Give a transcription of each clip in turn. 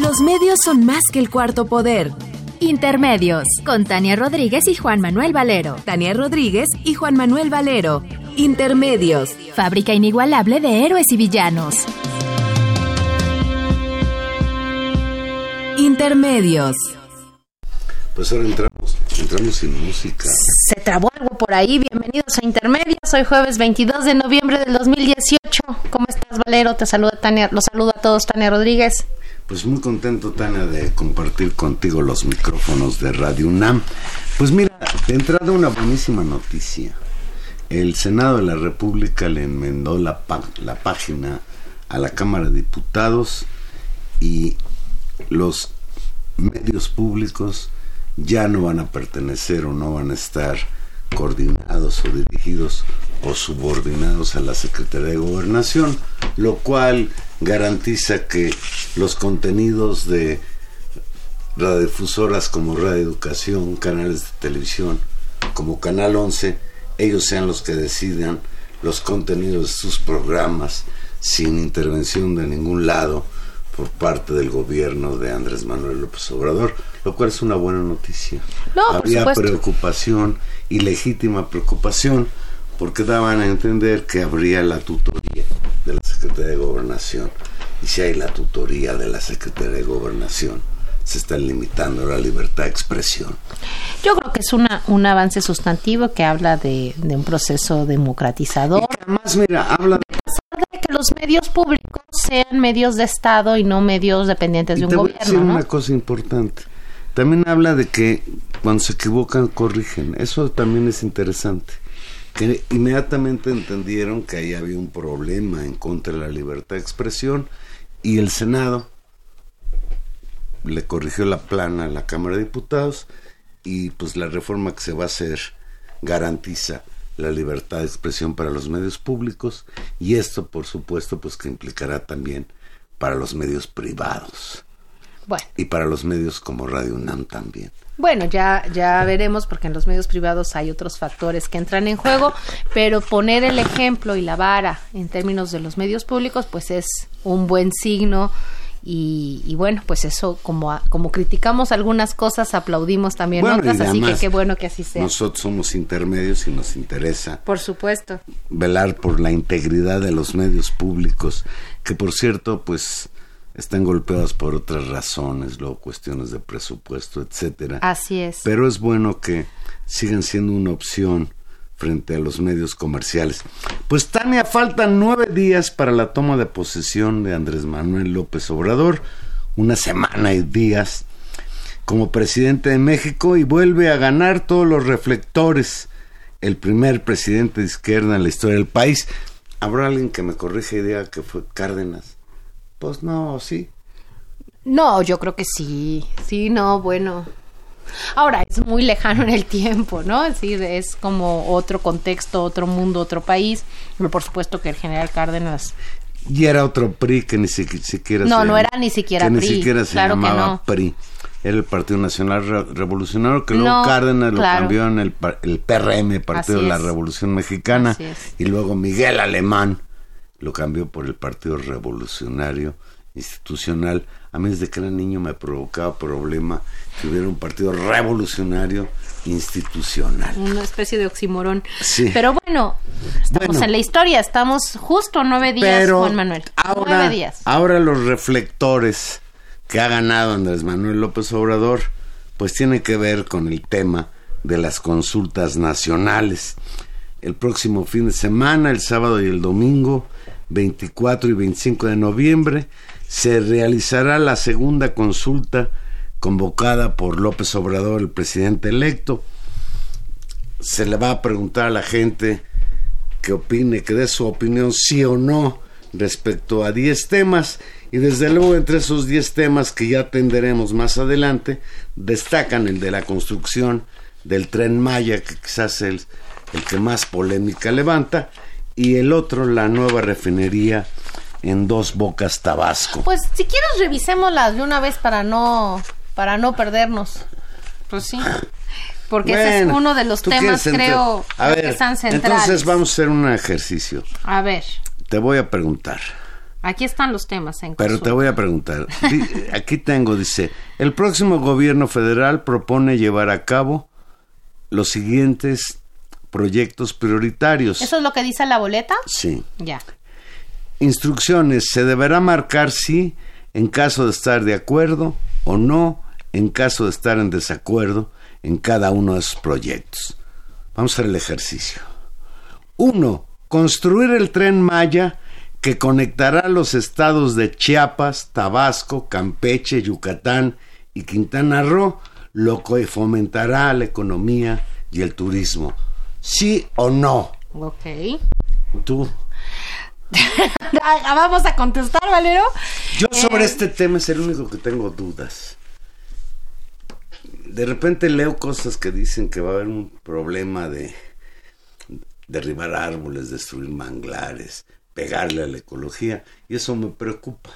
Los medios son más que el cuarto poder. Intermedios, con Tania Rodríguez y Juan Manuel Valero. Tania Rodríguez y Juan Manuel Valero. Intermedios. Fábrica inigualable de héroes y villanos. Intermedios. Pues ahora entramos, entramos sin música. Se trabó algo por ahí. Bienvenidos a Intermedios. Hoy jueves 22 de noviembre del 2018. ¿Cómo estás, Valero? Te saluda Tania. Los saludo a todos, Tania Rodríguez. Pues muy contento, Tania, de compartir contigo los micrófonos de Radio UNAM. Pues mira, de entrada una buenísima noticia. El Senado de la República le enmendó la, la página a la Cámara de Diputados y los medios públicos ya no van a pertenecer o no van a estar coordinados o dirigidos o subordinados a la Secretaría de Gobernación, lo cual garantiza que los contenidos de radiodifusoras como Radio Educación, canales de televisión como Canal 11, ellos sean los que decidan los contenidos de sus programas sin intervención de ningún lado por parte del gobierno de Andrés Manuel López Obrador, lo cual es una buena noticia. Había preocupación y legítima preocupación porque daban a entender que habría la tutoría de la Secretaría de Gobernación. Y si hay la tutoría de la Secretaría de Gobernación, se está limitando la libertad de expresión. Yo creo que es una, un avance sustantivo que habla de, un proceso democratizador. Y además, mira, habla de que los medios públicos sean medios de Estado y no medios dependientes de un gobierno. Voy una cosa importante. También habla de que cuando se equivocan corrigen. Eso también es interesante. Que inmediatamente entendieron que ahí había un problema en contra de la libertad de expresión y el Senado le corrigió la plana a la Cámara de Diputados y pues la reforma que se va a hacer garantiza la libertad de expresión para los medios públicos y esto por supuesto pues que implicará también para los medios privados. Bueno. Y para los medios como Radio UNAM también. Bueno, ya, ya veremos, porque en los medios privados hay otros factores que entran en juego, pero poner el ejemplo y la vara en términos de los medios públicos, pues es un buen signo y, bueno, pues eso, como, como criticamos algunas cosas, aplaudimos también otras, así que qué bueno que así sea. Nosotros somos intermedios y nos interesa. Por supuesto. Velar por la integridad de los medios públicos, que por cierto, pues están golpeados por otras razones, luego cuestiones de presupuesto, etcétera. Así es. Pero es bueno que sigan siendo una opción frente a los medios comerciales. Pues Tania, faltan nueve días para la toma de posesión de Andrés Manuel López Obrador, una semana y días como presidente de México y vuelve a ganar todos los reflectores, el primer presidente de izquierda en la historia del país. ¿Habrá alguien que me corrija y diga que fue Cárdenas? Pues no, sí. No, yo creo que sí. Sí, no, bueno. Ahora, es muy lejano en el tiempo, ¿no? Decir, es como otro contexto, otro mundo, otro país. Pero por supuesto que el general Cárdenas y era otro PRI que ni siquiera no no era ni siquiera que PRI ni siquiera se llamaba PRI era el Partido Nacional Revolucionario que luego Cárdenas lo cambió en el, el PRM Partido de la Revolución Mexicana y luego Miguel Alemán lo cambió por el Partido Revolucionario Institucional a mí desde que era niño me provocaba problema que hubiera un partido revolucionario institucional. Una especie de oximorón. Sí. Pero bueno, estamos en la historia, estamos justo nueve días, Juan Manuel. Ahora, nueve días. Ahora los reflectores que ha ganado Andrés Manuel López Obrador, pues tiene que ver con el tema de las consultas nacionales. El próximo fin de semana, el sábado y el domingo, 24 y 25 de noviembre, se realizará la segunda consulta convocada por López Obrador, el presidente electo. Se le va a preguntar a la gente que opine, que dé su opinión sí o no respecto a 10 temas Y desde luego entre esos 10 temas que ya atenderemos más adelante, destacan el de la construcción del tren Maya, que quizás es el, que más polémica levanta, y el otro, la nueva refinería en Dos Bocas, Tabasco. Pues si quieres revisémoslas de una vez para no, para no perdernos. Pues sí. Porque ese es uno de los temas, creo, que están centrales. Entonces vamos a hacer un ejercicio. A ver. Te voy a preguntar. Aquí están los temas en Pero te voy a preguntar. Aquí tengo, dice, el próximo gobierno federal propone llevar a cabo los siguientes proyectos prioritarios. ¿Eso es lo que dice la boleta? Sí. Ya. Instrucciones. Se deberá marcar si, en caso de estar de acuerdo o no, en caso de estar en desacuerdo en cada uno de esos proyectos. Vamos a hacer el ejercicio. Uno, construir el tren Maya que conectará los estados de Chiapas, Tabasco, Campeche, Yucatán y Quintana Roo, lo que fomentará la economía y el turismo. ¿Sí o no? Ok. ¿Tú? Vamos a contestar, Valero. Yo sobre eh, este tema es el único que tengo dudas de repente leo cosas que dicen que va a haber un problema de derribar árboles, destruir manglares, pegarle a la ecología, y eso me preocupa.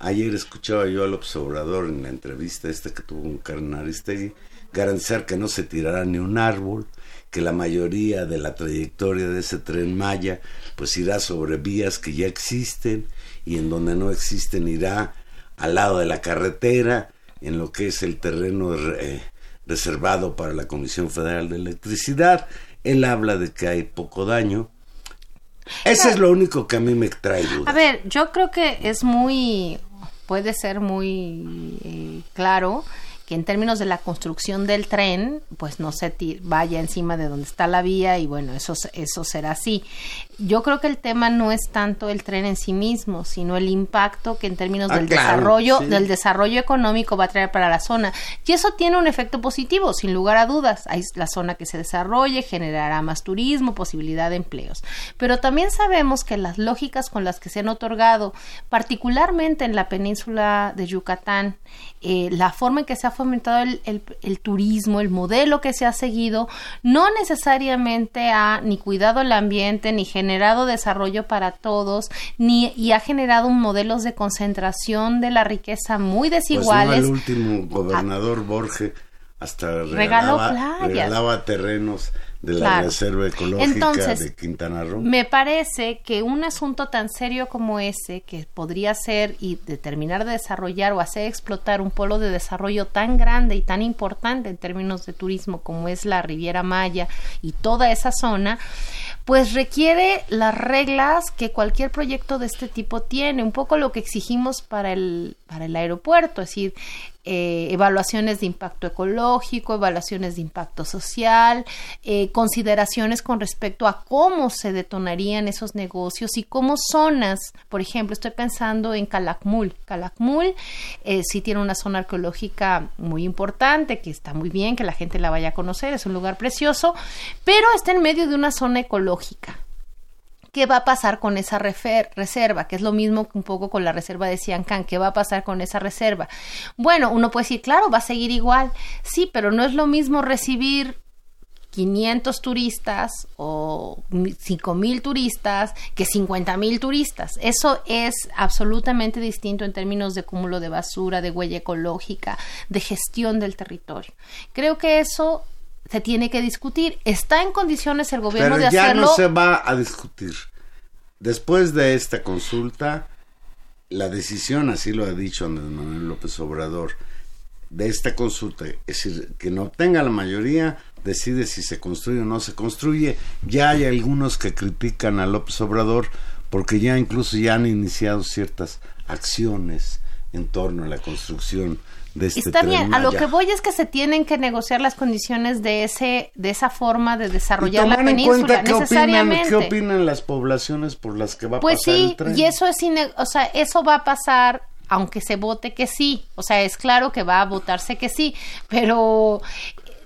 Ayer escuchaba yo al observador en la entrevista esta que tuvo un Carnaristegui garantizar que no se tirará ni un árbol, que la mayoría de la trayectoria de ese tren Maya pues irá sobre vías que ya existen y en donde no existen irá al lado de la carretera en lo que es el terreno eh, reservado para la Comisión Federal de Electricidad. Él habla de que hay poco daño. Ese es lo único que a mí me trae duda. A ver, yo creo que es muy, puede ser muy eh, claro que en términos de la construcción del tren, pues no se vaya encima de donde está la vía y bueno, eso, eso será así. Yo creo que el tema no es tanto el tren en sí mismo, sino el impacto que en términos ah, del desarrollo, del desarrollo económico va a traer para la zona. Y eso tiene un efecto positivo, sin lugar a dudas. Hay la zona que se desarrolle, generará más turismo, posibilidad de empleos. Pero también sabemos que las lógicas con las que se han otorgado, particularmente en la península de Yucatán, eh, la forma en que se ha fomentado el, turismo, el modelo que se ha seguido, no necesariamente ha ni cuidado el ambiente, ni generado desarrollo para todos, ni y ha generado modelos de concentración de la riqueza muy pues desiguales. el último gobernador Borges hasta regalaba terrenos de la Reserva Ecológica de Quintana Roo. Me parece que un asunto tan serio como ese, que podría ser y determinar de desarrollar o hacer explotar un polo de desarrollo tan grande y tan importante en términos de turismo como es la Riviera Maya y toda esa zona, pues requiere las reglas que cualquier proyecto de este tipo tiene, un poco lo que exigimos para el, para el aeropuerto, es decir, eh, evaluaciones de impacto ecológico, evaluaciones de impacto social, eh, consideraciones con respecto a cómo se detonarían esos negocios y cómo zonas, por ejemplo, estoy pensando en Calakmul. Calakmul eh, sí tiene una zona arqueológica muy importante, que está muy bien, que la gente la vaya a conocer, es un lugar precioso, pero está en medio de una zona ecológica. ¿Qué va a pasar con esa reserva? Que es lo mismo que un poco con la reserva de Siancán. ¿Qué va a pasar con esa reserva? Bueno, uno puede decir, claro, va a seguir igual. Sí, pero no es lo mismo recibir 500 turistas o 5 mil turistas que 50 mil turistas. Eso es absolutamente distinto en términos de cúmulo de basura, de huella ecológica, de gestión del territorio. Creo que eso se tiene que discutir. ¿Está en condiciones el gobierno de hacerlo? Ya no se va a discutir. Después de esta consulta, la decisión, así lo ha dicho Andrés Manuel López Obrador, de esta consulta, es decir, que no tenga la mayoría, decide si se construye o no se construye. Ya hay algunos que critican a López Obrador porque ya incluso ya han iniciado ciertas acciones en torno a la construcción este Está bien, a lo que voy es que se tienen que negociar las condiciones de ese de esa forma de desarrollar la península qué necesariamente. Opinan, ¿Qué opinan las poblaciones por las que va a pues pasar sí, el tren? y eso es o sea, eso va a pasar aunque se vote que sí, o sea, es claro que va a votarse que sí, pero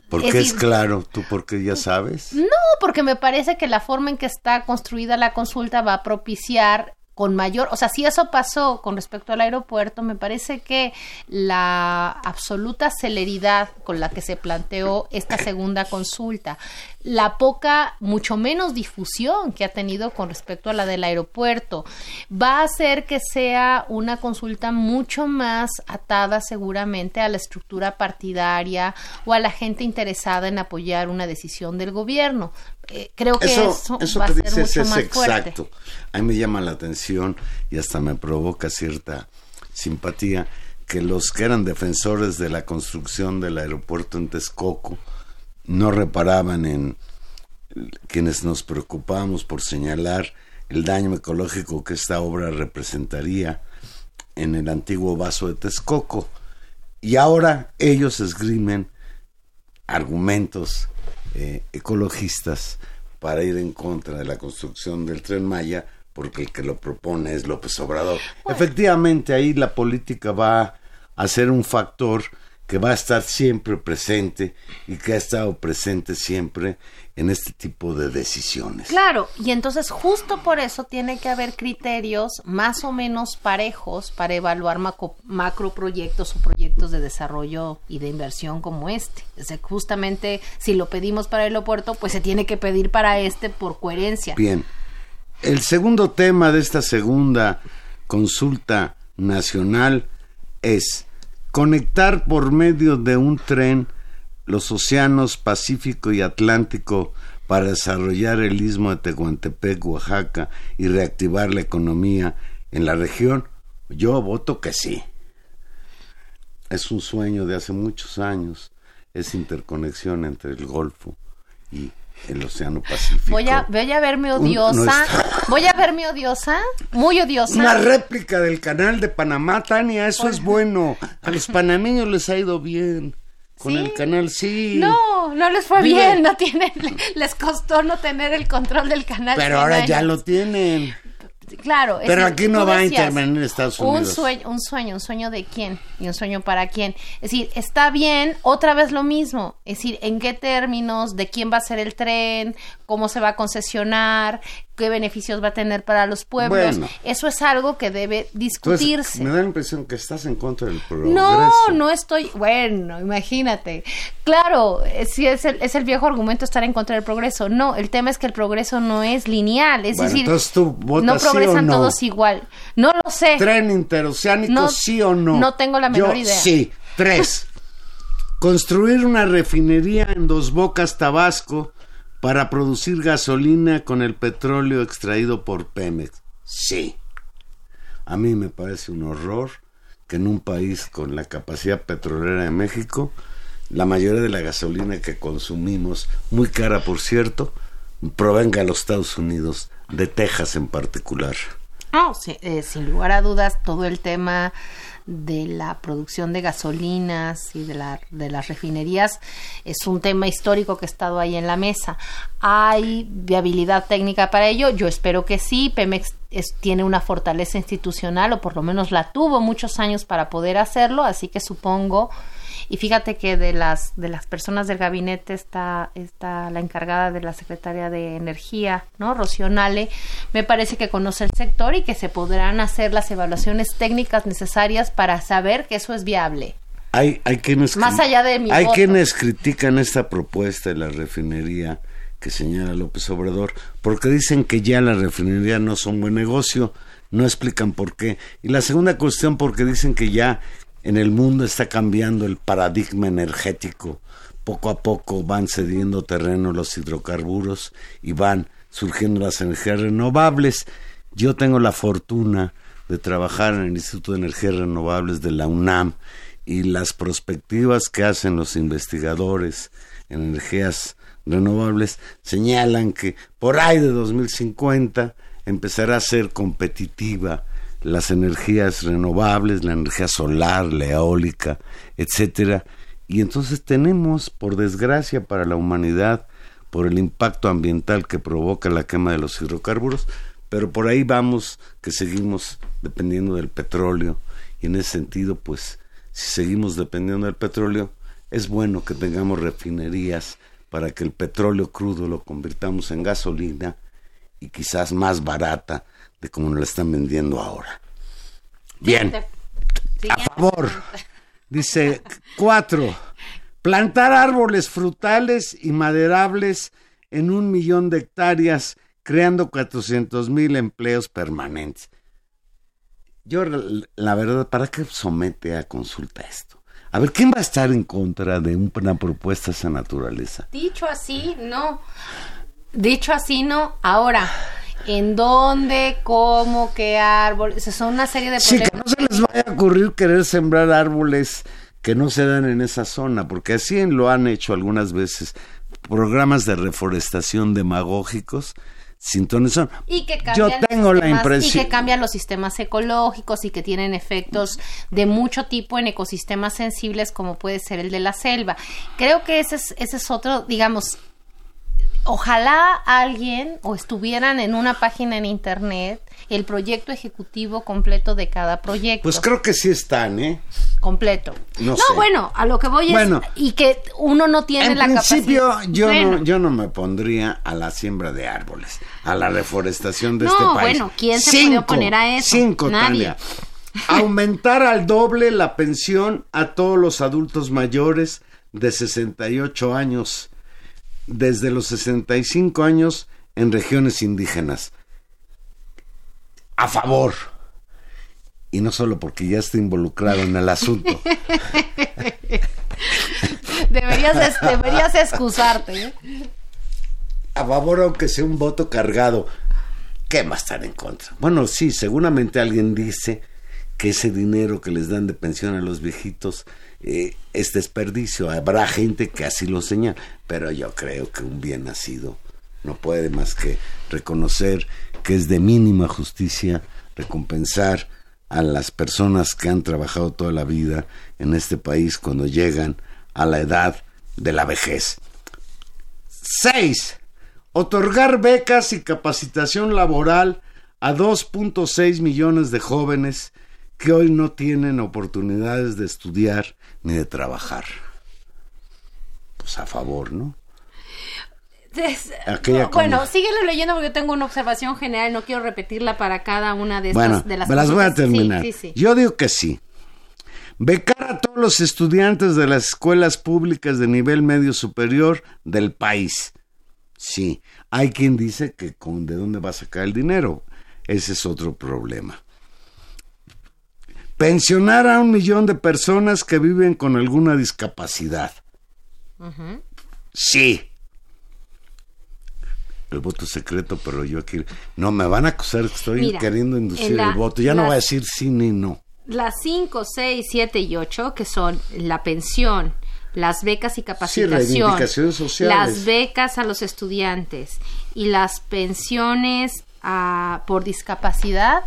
¿Por qué es, claro? ¿Tú porque ya sabes? No, porque me parece que la forma en que está construida la consulta va a propiciar con mayor, o sea, si eso pasó con respecto al aeropuerto, me parece que la absoluta celeridad con la que se planteó esta segunda consulta, la poca, mucho menos difusión que ha tenido con respecto a la del aeropuerto, va a hacer que sea una consulta mucho más atada seguramente a la estructura partidaria o a la gente interesada en apoyar una decisión del gobierno. Eh, creo que eso, va a ser mucho más exacto. A mí me llama la atención y hasta me provoca cierta simpatía que los que eran defensores de la construcción del aeropuerto en Texcoco no reparaban en quienes nos preocupábamos por señalar el daño ecológico que esta obra representaría en el antiguo vaso de Texcoco. Y ahora ellos esgrimen argumentos eh, ecologistas para ir en contra de la construcción del tren Maya, porque el que lo propone es López Obrador. Efectivamente, ahí la política va a ser un factor que va a estar siempre presente y que ha estado presente siempre en este tipo de decisiones. Claro, y entonces justo por eso tiene que haber criterios más o menos parejos para evaluar macro, proyectos o proyectos de desarrollo y de inversión como este. justamente si lo pedimos para el aeropuerto, pues se tiene que pedir para este por coherencia. Bien. El segundo tema de esta segunda consulta nacional es conectar por medio de un tren los océanos Pacífico y Atlántico para desarrollar el istmo de Tehuantepec, Oaxaca y reactivar la economía en la región? Yo voto que sí. Es un sueño de hace muchos años, esa interconexión entre el Golfo y el Océano Pacífico. Voy a, voy a verme odiosa. voy a verme odiosa, muy odiosa. Una réplica del canal de Panamá, Tania, eso es bueno. A los panameños les ha ido bien. Con el canal, sí. No, no les fue bien, no tienen, les costó no tener el control del canal. Pero ahora ya lo tienen. Claro. Pero aquí no va a intervenir Estados Unidos. Un sueño, un sueño, un sueño de quién y un sueño para quién. Es decir, está bien, otra vez lo mismo. Es decir, en qué términos, de quién va a ser el tren, cómo se va a concesionar, qué beneficios va a tener para los pueblos. Eso es algo que debe discutirse. me da la impresión que estás en contra del progreso. No, no estoy. Bueno, imagínate. Claro, eh, sí es el, es el viejo argumento estar en contra del progreso. No, el tema es que el progreso no es lineal. Es decir, no progresan todos igual. No lo sé. ¿Tren interoceánico, sí o no? No tengo la menor idea. Sí. Tres. Construir una refinería en Dos Bocas, Tabasco para producir gasolina con el petróleo extraído por Pemex. Sí. A mí me parece un horror que en un país con la capacidad petrolera de México, la mayoría de la gasolina que consumimos, muy cara por cierto, provenga de los Estados Unidos, de Texas en particular. No, eh, sin lugar a dudas, todo el tema de la producción de gasolinas y de, la, de las refinerías es un tema histórico que ha estado ahí en la mesa. ¿Hay viabilidad técnica para ello? Yo espero que sí. Pemex tiene una fortaleza institucional o por lo menos la tuvo muchos años para poder hacerlo, así que supongo y fíjate que de las, de las personas del gabinete está, está la encargada de la Secretaría de Energía, ¿no? Rocionale, me parece que conoce el sector y que se podrán hacer las evaluaciones técnicas necesarias para saber que eso es viable. Hay, hay quienes, Más allá de mi Hay quienes critican esta propuesta de la refinería que señala López Obrador, porque dicen que ya la refinería no son buen negocio, no explican por qué. Y la segunda cuestión, porque dicen que ya en el mundo está cambiando el paradigma energético. Poco a poco van cediendo terreno los hidrocarburos y van surgiendo las energías renovables. Yo tengo la fortuna de trabajar en el Instituto de Energías Renovables de la UNAM y las perspectivas que hacen los investigadores en energías renovables señalan que por ahí de 2050 empezará a ser competitiva las energías renovables, la energía solar, la eólica, etcétera. Y entonces tenemos, por desgracia para la humanidad, por el impacto ambiental que provoca la quema de los hidrocarburos, pero por ahí vamos que seguimos dependiendo del petróleo y en ese sentido, pues, si seguimos dependiendo del petróleo, es bueno que tengamos refinerías para que el petróleo crudo lo convirtamos en gasolina y quizás más barata de como nos la están vendiendo ahora. Bien. A favor. Dice cuatro. Plantar árboles frutales y maderables en un millón de hectáreas, creando 400 mil empleos permanentes. Yo, la verdad, ¿para qué somete a consulta esto? A ver, ¿quién va a estar en contra de una propuesta de esa naturaleza? Dicho así, no. Dicho así, no. Ahora, ¿en dónde, cómo, qué árboles? Son una serie de problemas. Sí, que no se les vaya a ocurrir querer sembrar árboles que no se dan en esa zona, porque así lo han hecho algunas veces programas de reforestación demagógicos sin son. Y que Yo tengo la impresión. Y que cambian los sistemas ecológicos y que tienen efectos de mucho tipo en ecosistemas sensibles como puede ser el de la selva. Creo que ese es, ese es otro, digamos, ojalá alguien o estuvieran en una página en internet el proyecto ejecutivo completo de cada proyecto. Pues creo que sí están, ¿eh? Completo. No, bueno, a lo que voy es y que uno no tiene la capacidad. En principio yo no yo no me pondría a la siembra de árboles, a la reforestación de este país. bueno, ¿quién se puede oponer a eso? Cinco, Nadie. Aumentar al doble la pensión a todos los adultos mayores de 68 años, desde los 65 años en regiones indígenas a favor. Y no solo porque ya está involucrado en el asunto. deberías, deberías excusarte. ¿eh? A favor, aunque sea un voto cargado. ¿Qué más estar en contra? Bueno, sí, seguramente alguien dice que ese dinero que les dan de pensión a los viejitos eh, es desperdicio. Habrá gente que así lo señala, pero yo creo que un bien nacido no puede más que reconocer que es de mínima justicia recompensar a las personas que han trabajado toda la vida en este país cuando llegan a la edad de la vejez. 6. Otorgar becas y capacitación laboral a 2.6 millones de jóvenes que hoy no tienen oportunidades de estudiar ni de trabajar. Pues a favor, ¿no? bueno, síguelo leyendo porque yo tengo una observación general, no quiero repetirla para cada una de, estas, de las me las voy a terminar. Yo digo que sí. Becar a todos los estudiantes de las escuelas públicas de nivel medio superior del país. Sí, hay quien dice que con de dónde va a sacar el dinero. Ese es otro problema. Pensionar a un millón de personas que viven con alguna discapacidad. Sí el voto secreto, pero yo aquí no me van a acusar que estoy queriendo inducir el voto. Ya no voy a decir sí ni no. Las 5, 6, 7 y 8, que son la pensión, las becas y capacitación, las becas a los estudiantes y las pensiones a, por discapacidad,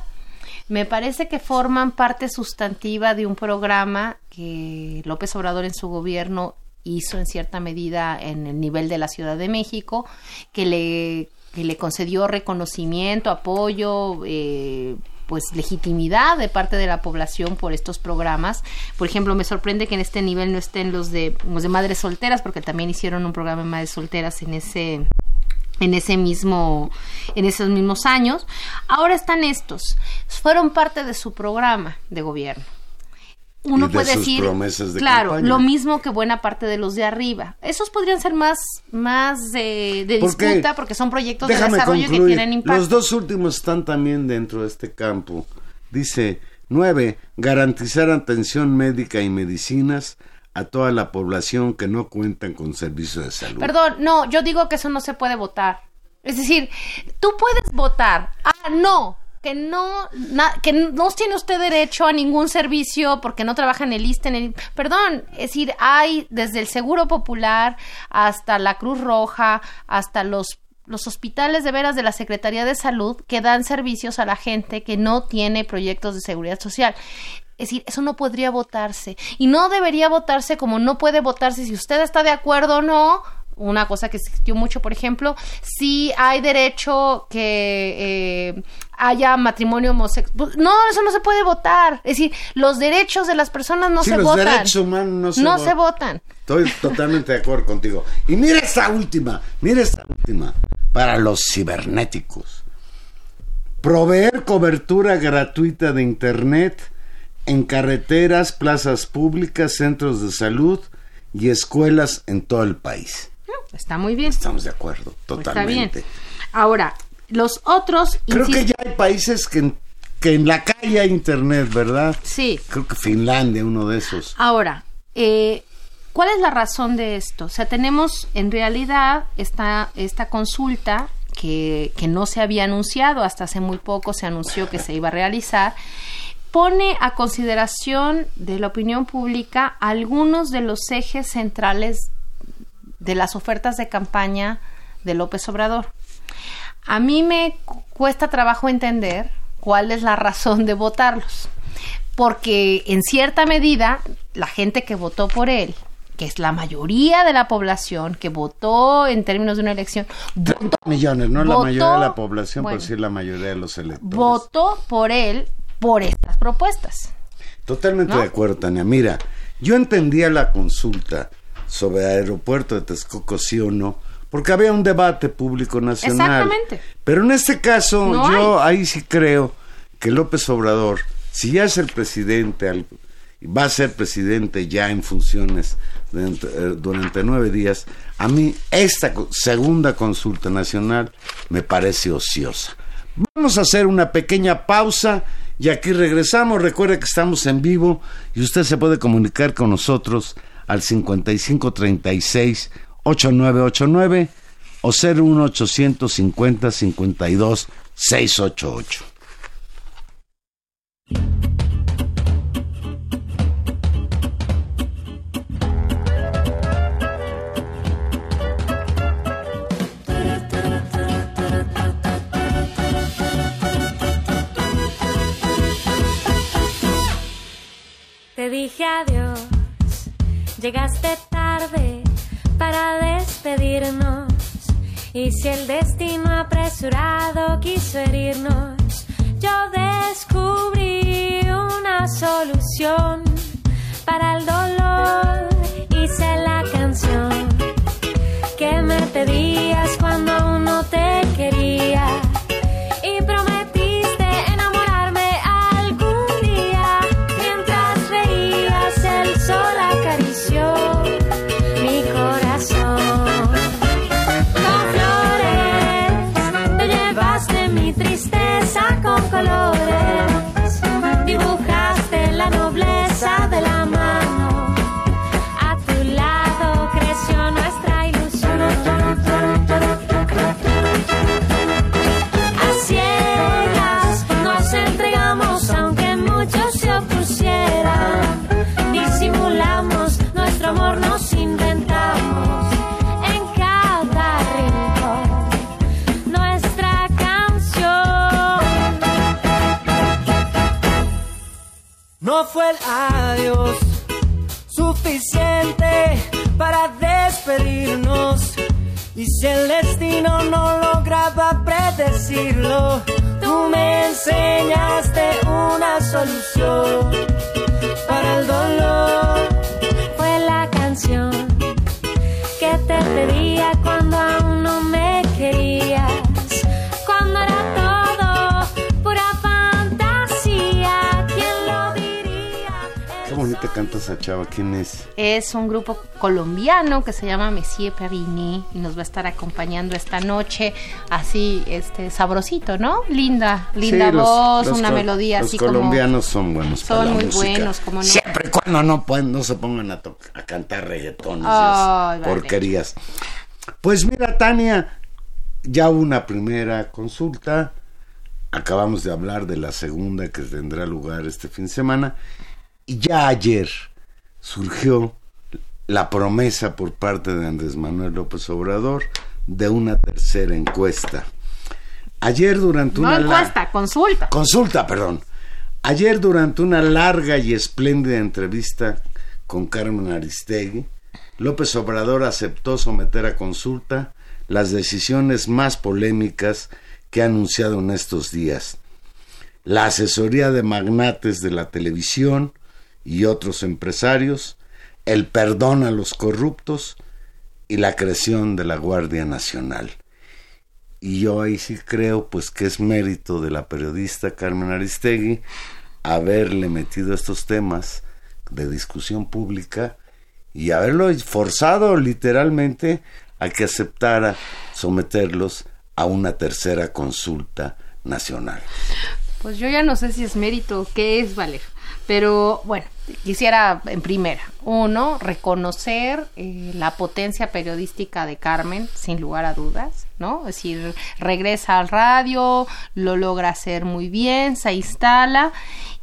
me parece que forman parte sustantiva de un programa que López Obrador en su gobierno hizo en cierta medida en el nivel de la Ciudad de México, que le, que le concedió reconocimiento, apoyo, eh, pues legitimidad de parte de la población por estos programas. Por ejemplo, me sorprende que en este nivel no estén los de los de madres solteras, porque también hicieron un programa de madres solteras en ese en ese mismo en esos mismos años. Ahora están estos. Fueron parte de su programa de gobierno uno puede decir, claro, lo mismo que buena parte de los de arriba. Esos podrían ser más, más de, disputa porque son proyectos de desarrollo que tienen impacto. Los dos últimos están también dentro de este campo. Dice, nueve, garantizar atención médica y medicinas a toda la población que no cuentan con servicios de salud. Perdón, no, yo digo que eso no se puede votar. Es decir, tú puedes votar. Ah, no, que no que no tiene usted derecho a ningún servicio porque no trabaja en el ISTE, perdón, es decir, hay desde el Seguro Popular hasta la Cruz Roja, hasta los los hospitales de veras de la Secretaría de Salud que dan servicios a la gente que no tiene proyectos de seguridad social. Es decir, eso no podría votarse. Y no debería votarse como no puede votarse si usted está de acuerdo o no una cosa que existió mucho, por ejemplo, si hay derecho que eh, haya matrimonio homosexual. Pues, no, eso no se puede votar. Es decir, los derechos de las personas no se los votan. Derechos humanos no, se, votan. Estoy totalmente de acuerdo contigo. Y mira esta última, mira esta última, para los cibernéticos. proveer cobertura gratuita de Internet en carreteras, plazas públicas, centros de salud y escuelas en todo el país. Está muy bien. Estamos de acuerdo, totalmente. Está bien. Ahora, los otros... Creo que ya hay países que en, que en la calle hay Internet, ¿verdad? Sí. Creo que Finlandia, uno de esos. Ahora, eh, ¿cuál es la razón de esto? O sea, tenemos en realidad esta, esta consulta que, que no se había anunciado, hasta hace muy poco se anunció que se iba a realizar, pone a consideración de la opinión pública algunos de los ejes centrales de las ofertas de campaña de López Obrador. A mí me cu- cuesta trabajo entender cuál es la razón de votarlos, porque en cierta medida la gente que votó por él, que es la mayoría de la población que votó en términos de una elección, votó, Millones, no la Votó- mayoría de la población, bueno. pero sí la mayoría de los electores. votó por él por estas propuestas. Totalmente ¿No? de acuerdo, Tania. Mira, yo entendía la consulta sobre aeropuerto de Texcoco, sí o no, porque había un debate público nacional. Exactamente. Pero en este caso, No yo ahí sí creo que López Obrador, si ya es el presidente, va a ser presidente ya en funciones durante, eh, durante nueve días, a mí esta segunda consulta nacional me parece ociosa. Vamos a hacer una pequeña pausa y aquí regresamos. Recuerde que estamos en vivo y usted se puede comunicar con nosotros al 5536 8989 o 01850 52 688. Dije adiós, llegaste tarde para despedirnos. Y si el destino apresurado quiso herirnos, yo descubrí una solución para el dolor. Hice la canción que me pedías cuando aún no te quería. ¿Quién es? Es un grupo colombiano que se llama Monsieur Perigny y nos va a estar acompañando esta noche así, este, sabrosito, ¿no? Linda, linda Sí, voz, los una melodía los así colombianos son buenos Son para la muy música. buenos, ¿cómo no? Siempre y cuando no, pueden, no se pongan a, a cantar reggaetones porquerías. Pues mira, Tania, ya hubo una primera consulta. Acabamos de hablar de la segunda que tendrá lugar este fin de semana. Y ya ayer surgió la promesa por parte de Andrés Manuel López Obrador de una tercera encuesta. Ayer durante No una... encuesta, consulta. Consulta, perdón. Ayer durante una larga y espléndida entrevista con Carmen Aristegui, López Obrador aceptó someter a consulta las decisiones más polémicas que ha anunciado en estos días. La asesoría de magnates de la televisión y otros empresarios, el perdón a los corruptos y la creación de la Guardia Nacional. Y yo ahí sí creo pues que es mérito de la periodista Carmen Aristegui haberle metido estos temas de discusión pública y haberlo forzado literalmente a que aceptara someterlos a una tercera consulta nacional. Pues yo ya no sé si es mérito qué es valer. Pero bueno, quisiera en primera, uno, reconocer eh, la potencia periodística de Carmen, sin lugar a dudas, ¿no? Es decir, regresa al radio, lo logra hacer muy bien, se instala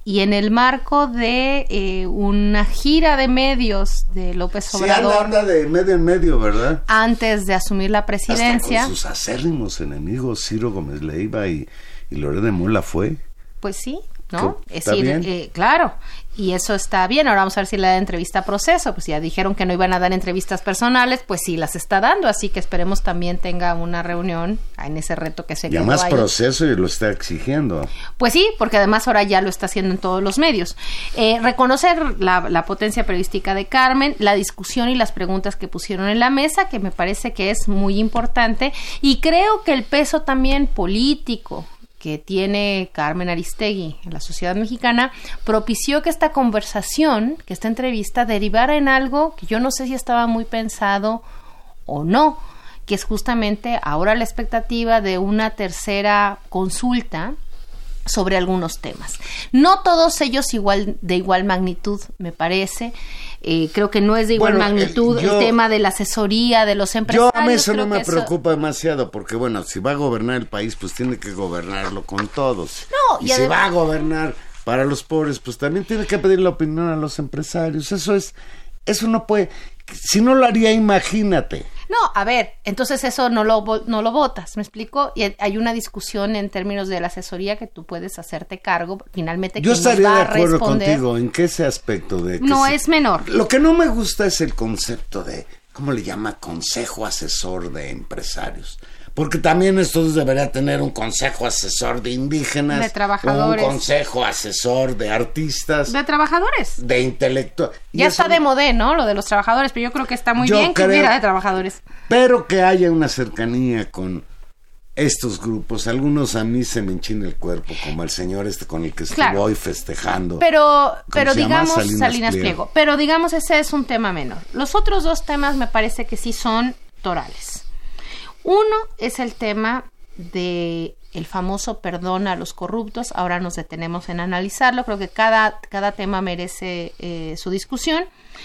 y en el marco de eh, una gira de medios de López Obrador. Sí, anda, de medio en medio, ¿verdad? Antes de asumir la presidencia. Hasta con sus acérrimos enemigos, Ciro Gómez Leiva y, y Lorena Mola fue. Pues sí, ¿no? Es decir, eh, claro, y eso está bien. Ahora vamos a ver si le da entrevista a proceso. Pues ya dijeron que no iban a dar entrevistas personales, pues sí las está dando. Así que esperemos también tenga una reunión en ese reto que se Y además proceso y lo está exigiendo. Pues sí, porque además ahora ya lo está haciendo en todos los medios. Eh, reconocer la, la potencia periodística de Carmen, la discusión y las preguntas que pusieron en la mesa, que me parece que es muy importante. Y creo que el peso también político que tiene Carmen Aristegui en la sociedad mexicana propició que esta conversación, que esta entrevista derivara en algo que yo no sé si estaba muy pensado o no, que es justamente ahora la expectativa de una tercera consulta sobre algunos temas. No todos ellos igual de igual magnitud, me parece. Eh, creo que no es de igual magnitud el, tema de la asesoría de los empresarios. Yo a mí eso no me preocupa demasiado, porque bueno, si va a gobernar el país, pues tiene que gobernarlo con todos. No, y, si va a gobernar para los pobres, pues también tiene que pedir la opinión a los empresarios. Eso es, eso no puede, si no lo haría, imagínate. No, a ver, entonces eso no lo, no lo votas, ¿me explico? Y hay una discusión en términos de la asesoría que tú puedes hacerte cargo, finalmente. Yo estaría de acuerdo contigo en que ese aspecto de... no es menor. Lo que no me gusta es el concepto de, ¿cómo le llama? Consejo asesor de empresarios. Porque también esto debería tener un consejo asesor de indígenas. De trabajadores. Un consejo asesor de artistas. De trabajadores. De intelectuales. Ya está de modé, ¿no? Lo de los trabajadores, pero yo creo que está muy bien que hubiera de trabajadores. Pero que haya una cercanía con estos grupos. Algunos a mí se me enchina el cuerpo, como el señor este con el que estuve hoy festejando. Pero, pero digamos, Salinas, Pliego. Pero digamos, ese es un tema menor. Los otros dos temas me parece que sí son torales. Uno es el tema de el famoso perdón a los corruptos. Ahora nos detenemos en analizarlo. Creo que cada, cada tema merece eh, su discusión.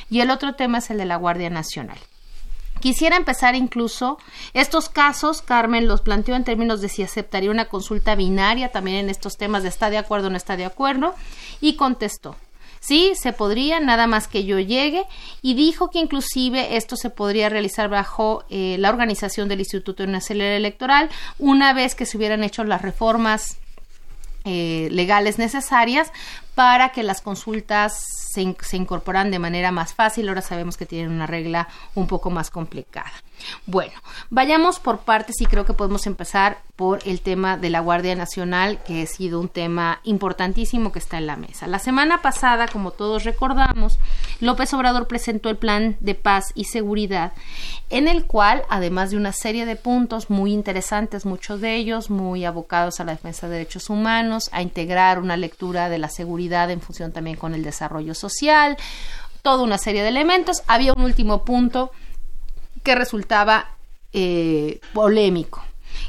Y el otro tema es el de la Guardia Nacional. Quisiera empezar incluso estos casos, Carmen los planteó en términos de si aceptaría una consulta binaria también en estos temas de está de acuerdo o no está de acuerdo y contestó, Sí, se podría, nada más que yo llegue, y dijo que inclusive esto se podría realizar bajo eh, la organización del Instituto Nacional Electoral una vez que se hubieran hecho las reformas eh, legales necesarias para que las consultas se, se, incorporan de manera más fácil. Ahora sabemos que tienen una regla un poco más complicada. Bueno, vayamos por partes y creo que podemos empezar por el tema de la Guardia Nacional, que ha sido un tema importantísimo que está en la mesa. La semana pasada, como todos recordamos, López Obrador presentó el plan de paz y seguridad, en el cual, además de una serie de puntos muy interesantes, muchos de ellos muy abocados a la defensa de derechos humanos, a integrar una lectura de la seguridad en función también con el desarrollo social, toda una serie de elementos. Había un último punto que resultaba eh, polémico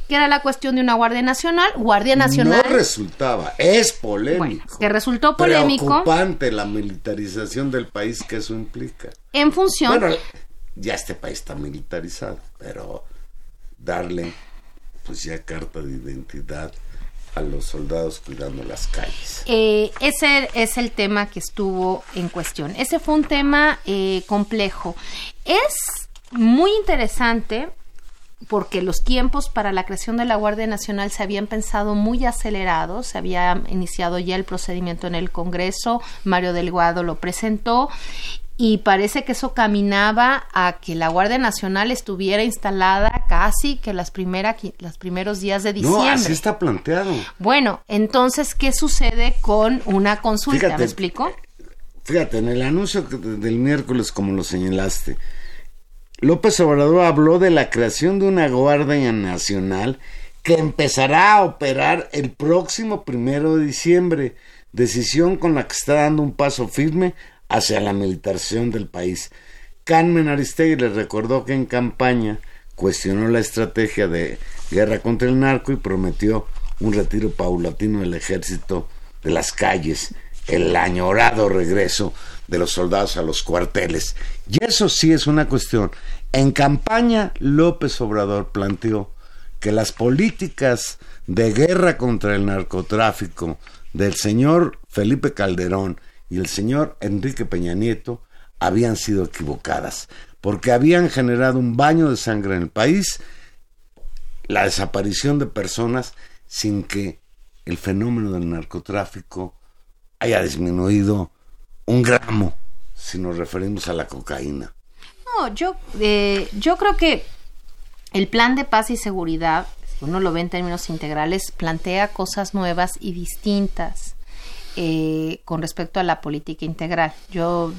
que era la cuestión de una Guardia Nacional, Guardia Nacional. No resultaba, es polémico. que resultó polémico. Preocupante la militarización del país que eso implica. En función. Bueno, ya este país está militarizado, pero darle, pues ya carta de identidad a los soldados cuidando las calles. Eh, ese es el tema que estuvo en cuestión. Ese fue un tema eh, complejo. Es muy interesante porque los tiempos para la creación de la Guardia Nacional se habían pensado muy acelerados, se había iniciado ya el procedimiento en el Congreso, Mario Delgado lo presentó y parece que eso caminaba a que la Guardia Nacional estuviera instalada casi que las primeras los primeros días de diciembre. No, así está planteado. Bueno, entonces ¿qué sucede con una consulta? ¿Me explico? Fíjate, en el anuncio del miércoles como lo señalaste, López Obrador habló de la creación de una Guardia Nacional que empezará a operar el próximo primero de diciembre, decisión con la que está dando un paso firme hacia la militarización del país. Carmen Aristegui le recordó que en campaña cuestionó la estrategia de guerra contra el narco y prometió un retiro paulatino del ejército de las calles, el añorado regreso de los soldados a los cuarteles. Y eso sí es una cuestión. En campaña, López Obrador planteó que las políticas de guerra contra el narcotráfico del señor Felipe Calderón y el señor Enrique Peña Nieto habían sido equivocadas, porque habían generado un baño de sangre en el país, la desaparición de personas sin que el fenómeno del narcotráfico haya disminuido un gramo si nos referimos a la cocaína. No, yo, eh, yo creo que el plan de paz y seguridad, si uno lo ve en términos integrales, plantea cosas nuevas y distintas. Eh, con respecto a la política integral. Yo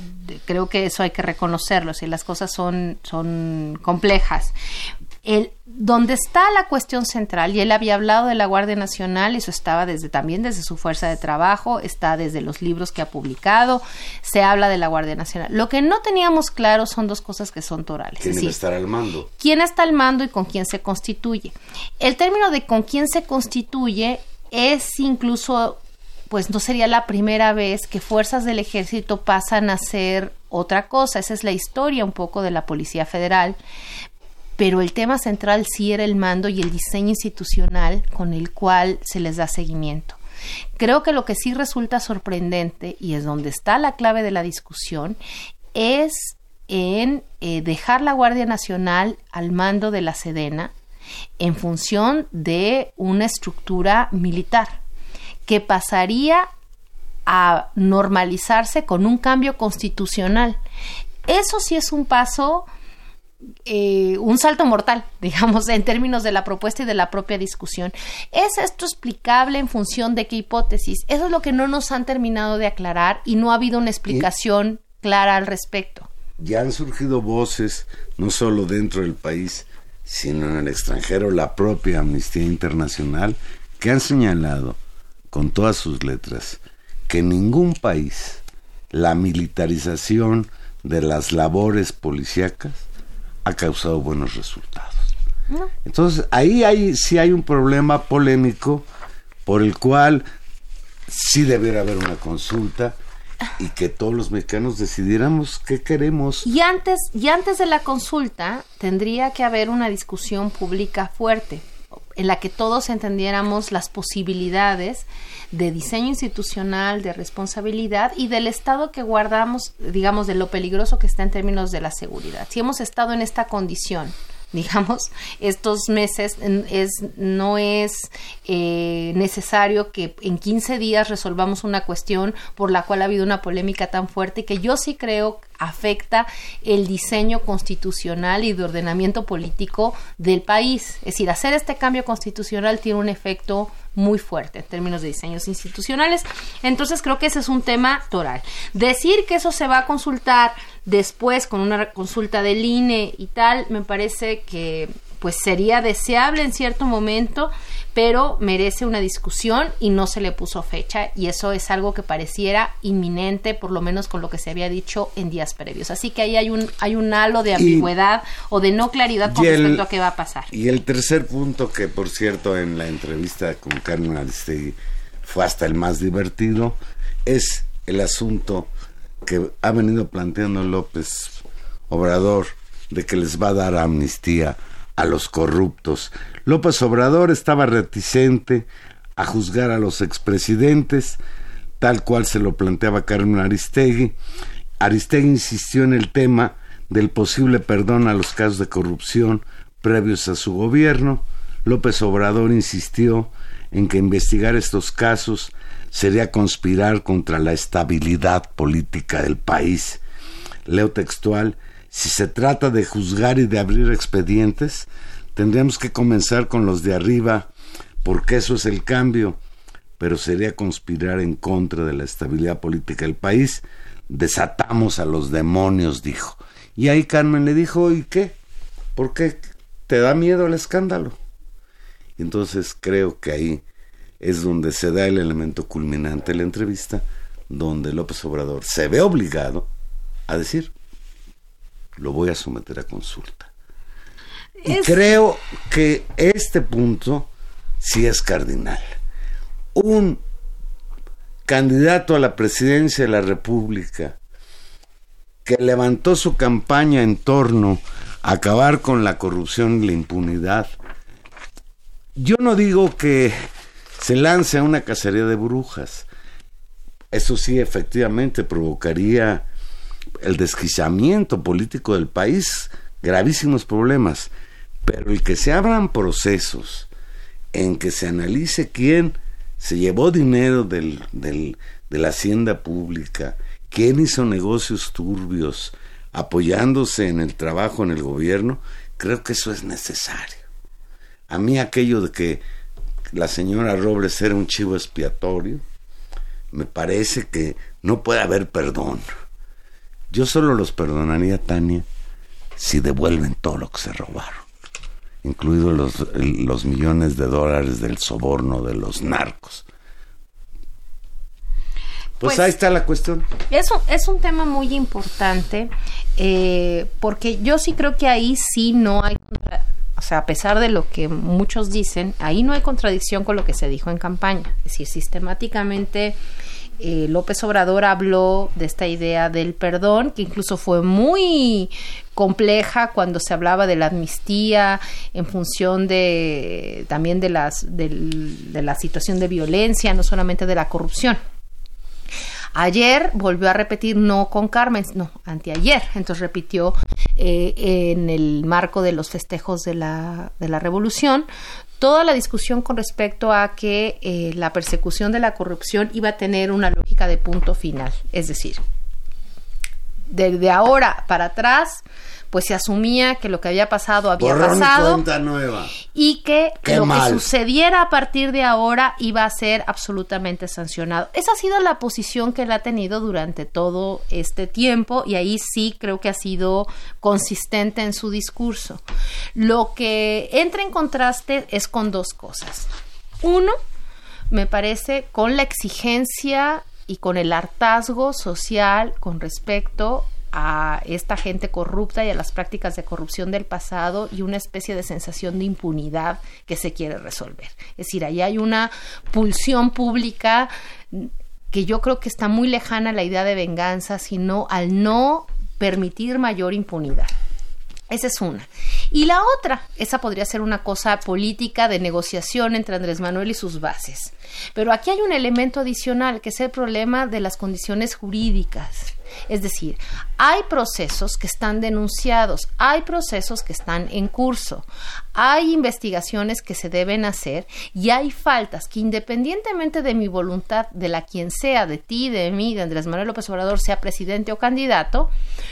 creo que eso hay que reconocerlo, si las cosas son, son complejas. El, donde está la cuestión central, y él había hablado de la Guardia Nacional, eso estaba desde también desde su fuerza de trabajo, está desde los libros que ha publicado, se habla de la Guardia Nacional. Lo que no teníamos claro son dos cosas que son torales. ¿Quién debe estar al mando? ¿Quién está al mando y con quién se constituye? El término de con quién se constituye es incluso pues no sería la primera vez que fuerzas del ejército pasan a ser otra cosa. Esa es la historia un poco de la Policía Federal. Pero el tema central sí era el mando y el diseño institucional con el cual se les da seguimiento. Creo que lo que sí resulta sorprendente, y es donde está la clave de la discusión, es en eh, dejar la Guardia Nacional al mando de la Sedena en función de una estructura militar que pasaría a normalizarse con un cambio constitucional. Eso sí es un paso, eh, un salto mortal, digamos, en términos de la propuesta y de la propia discusión. ¿Es esto explicable en función de qué hipótesis? Eso es lo que no nos han terminado de aclarar y no ha habido una explicación clara al respecto. Ya han surgido voces, no solo dentro del país, sino en el extranjero, la propia Amnistía Internacional, que han señalado con todas sus letras que en ningún país la militarización de las labores policíacas ha causado buenos resultados. Entonces, ahí hay, sí hay un problema polémico por el cual sí debería haber una consulta y que todos los mexicanos decidiéramos qué queremos. Y antes, y antes de la consulta tendría que haber una discusión pública fuerte en la que todos entendiéramos las posibilidades de diseño institucional, de responsabilidad y del estado que guardamos, digamos, de lo peligroso que está en términos de la seguridad. Si hemos estado en esta condición, digamos, estos meses es, no es eh, necesario que en 15 días resolvamos una cuestión por la cual ha habido una polémica tan fuerte que yo sí creo afecta el diseño constitucional y de ordenamiento político del país. Es decir, hacer este cambio constitucional tiene un efecto muy fuerte en términos de diseños institucionales. Entonces creo que ese es un tema toral. Decir que eso se va a consultar después con una consulta del INE y tal, me parece que pues sería deseable en cierto momento, pero merece una discusión y no se le puso fecha y eso es algo que pareciera inminente, por lo menos con lo que se había dicho en días previos. Así que ahí hay un hay un halo de ambigüedad o de no claridad con respecto a qué va a pasar. Y el tercer punto que por cierto en la entrevista con Carmen Aristegui fue hasta el más divertido es el asunto que ha venido planteando López Obrador de que les va a dar amnistía a los corruptos. López Obrador estaba reticente a juzgar a los expresidentes, tal cual se lo planteaba Carmen Aristegui. Aristegui insistió en el tema del posible perdón a los casos de corrupción previos a su gobierno. López Obrador insistió en que investigar estos casos sería conspirar contra la estabilidad política del país. Leo textual, si se trata de juzgar y de abrir expedientes, tendríamos que comenzar con los de arriba, porque eso es el cambio, pero sería conspirar en contra de la estabilidad política del país. Desatamos a los demonios, dijo. Y ahí Carmen le dijo, ¿y qué? ¿Por qué te da miedo el escándalo? Entonces creo que ahí es donde se da el elemento culminante de la entrevista, donde López Obrador se ve obligado a decir, lo voy a someter a consulta. Y creo que este punto sí es cardinal. Un candidato a la presidencia de la República que levantó su campaña en torno a acabar con la corrupción y la impunidad. Yo no digo que se lance a una cacería de brujas. Eso sí, efectivamente, provocaría el desquiciamiento político del país, gravísimos problemas. Pero el que se abran procesos en que se analice quién se llevó dinero del, de la hacienda pública, quién hizo negocios turbios apoyándose en el trabajo en el gobierno, creo que eso es necesario. A mí aquello de que la señora Robles era un chivo expiatorio, me parece que no puede haber perdón. Yo solo los perdonaría, Tania, si devuelven todo lo que se robaron, incluidos los, los millones de dólares del soborno de los narcos. Pues, Pues, ahí está la cuestión. Eso es un tema muy importante eh, porque yo sí creo que ahí sí no hay, o sea, a pesar de lo que muchos dicen, ahí no hay contradicción con lo que se dijo en campaña. Es decir, sistemáticamente eh, López Obrador habló de esta idea del perdón, que incluso fue muy compleja cuando se hablaba de la amnistía en función de también de las del- de la situación de violencia, no solamente de la corrupción. Ayer volvió a repetir no con Carmen, no, anteayer. Entonces repitió eh, en el marco de los festejos de la, de la revolución toda la discusión con respecto a que eh, la persecución de la corrupción iba a tener una lógica de punto final. Es decir, desde ahora para atrás, pues se asumía que lo que había pasado había Borrón pasado nueva. y que Qué lo mal. que sucediera a partir de ahora iba a ser absolutamente sancionado. Esa ha sido la posición que él ha tenido durante todo este tiempo y ahí sí creo que ha sido consistente en su discurso. Lo que entra en contraste es con dos cosas. Uno, me parece, con la exigencia y con el hartazgo social con respecto a esta gente corrupta y a las prácticas de corrupción del pasado y una especie de sensación de impunidad que se quiere resolver. Es decir, ahí hay una pulsión pública que yo creo que está muy lejana a la idea de venganza, sino al no permitir mayor impunidad. Esa es una. Y la otra, esa podría ser una cosa política de negociación entre Andrés Manuel y sus bases. Pero aquí hay un elemento adicional, que es el problema de las condiciones jurídicas. Es decir, hay procesos que están denunciados, hay procesos que están en curso, hay investigaciones que se deben hacer y hay faltas que independientemente de mi voluntad, de la quien sea, de ti, de mí, de Andrés Manuel López Obrador, sea presidente o candidato,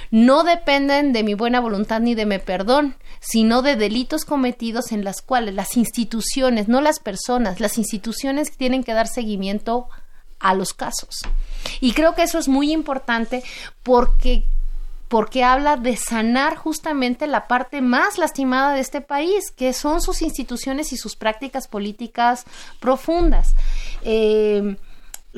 no dependen de mi buena voluntad ni de mi perdón, sino de delitos cometidos en las cuales las instituciones, no las personas, las instituciones tienen que dar seguimiento a los casos. Y creo que eso es muy importante porque porque habla de sanar justamente la parte más lastimada de este país, que son sus instituciones y sus prácticas políticas profundas. Eh,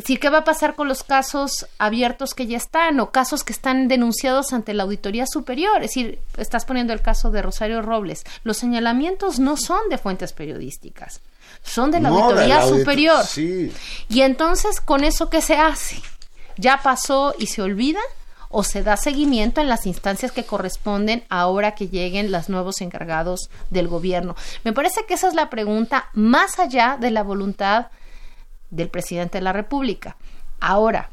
Sí, ¿qué va a pasar con los casos abiertos que ya están o casos que están denunciados ante la Auditoría Superior? Es decir, estás poniendo el caso de Rosario Robles. Los señalamientos no son de fuentes periodísticas, son de la No, de Auditoría audit- Superior. Sí. Y entonces, ¿con eso qué se hace? ¿Ya pasó y se olvida? ¿O se da seguimiento en las instancias que corresponden ahora que lleguen los nuevos encargados del gobierno? Me parece que esa es la pregunta más allá de la voluntad del presidente de la República. Ahora,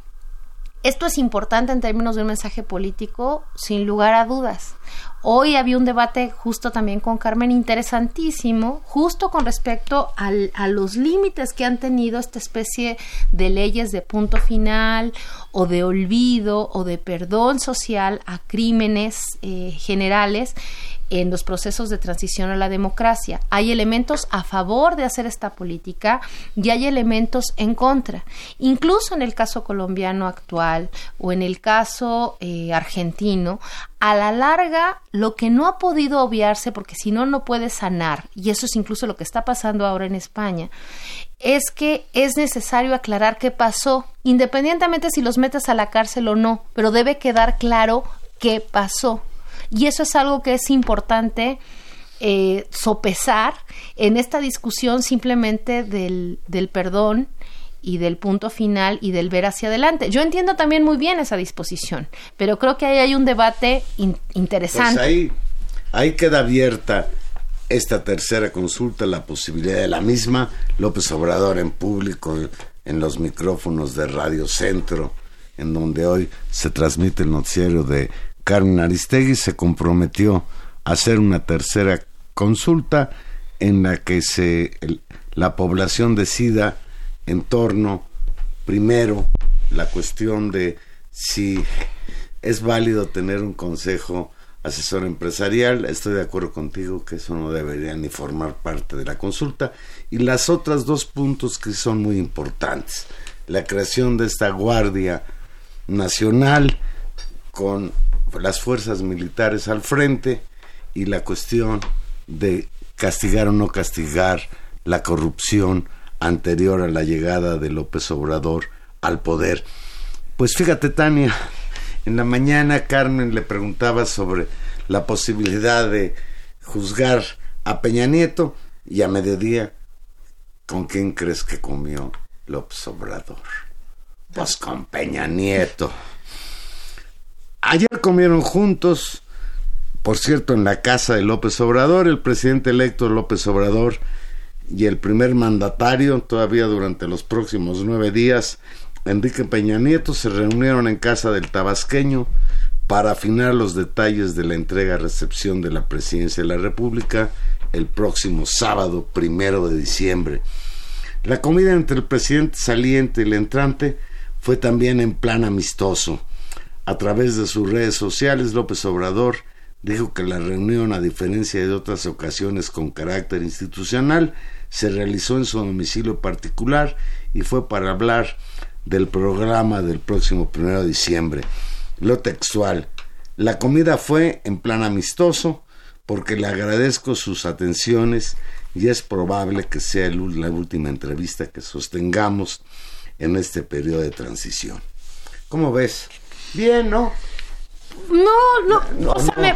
esto es importante en términos de un mensaje político, sin lugar a dudas. Hoy había un debate justo también con Carmen interesantísimo, justo con respecto a los límites que han tenido esta especie de leyes de punto final o de olvido o de perdón social a crímenes eh, generales en los procesos de transición a la democracia. Hay elementos a favor de hacer esta política y hay elementos en contra. Incluso en el caso colombiano actual o en el caso eh, argentino, a la larga lo que no ha podido obviarse, porque si no, no puede sanar, y eso es incluso lo que está pasando ahora en España, es que es necesario aclarar qué pasó, independientemente si los metes a la cárcel o no, pero debe quedar claro qué pasó. Y eso es algo que es importante eh, sopesar en esta discusión simplemente del, del perdón y del punto final y del ver hacia adelante. Yo entiendo también muy bien esa disposición, pero creo que ahí hay un debate interesante. Pues ahí, ahí queda abierta esta tercera consulta, la posibilidad de la misma. López Obrador en público, en los micrófonos de Radio Centro, en donde hoy se transmite el noticiero de Carmen Aristegui, se comprometió a hacer una tercera consulta en la que se, la población decida en torno, primero, la cuestión de si es válido tener un consejo asesor empresarial. Estoy de acuerdo contigo que eso no debería ni formar parte de la consulta. Y las otras dos puntos que son muy importantes. La creación de esta Guardia Nacional con las fuerzas militares al frente y la cuestión de castigar o no castigar la corrupción anterior a la llegada de López Obrador al poder. Pues fíjate, Tania, en la mañana Carmen le preguntaba sobre la posibilidad de juzgar a Peña Nieto y a mediodía, ¿con quién crees que comió López Obrador? Pues con Peña Nieto. Ayer comieron juntos, por cierto, en la casa de López Obrador, el presidente electo López Obrador y el primer mandatario, todavía durante los próximos nueve días, Enrique Peña Nieto, se reunieron en casa del tabasqueño para afinar los detalles de la entrega-recepción de la presidencia de la República el próximo sábado primero de diciembre. La comida entre el presidente saliente y el entrante fue también en plan amistoso. A través de sus redes sociales, López Obrador dijo que la reunión, a diferencia de otras ocasiones con carácter institucional, se realizó en su domicilio particular y fue para hablar del programa del próximo primero de diciembre. Lo textual. La comida fue en plan amistoso porque le agradezco sus atenciones y es probable que sea la última entrevista que sostengamos en este periodo de transición. ¿Cómo ves? Bien, ¿no? No, no, no o sea, me,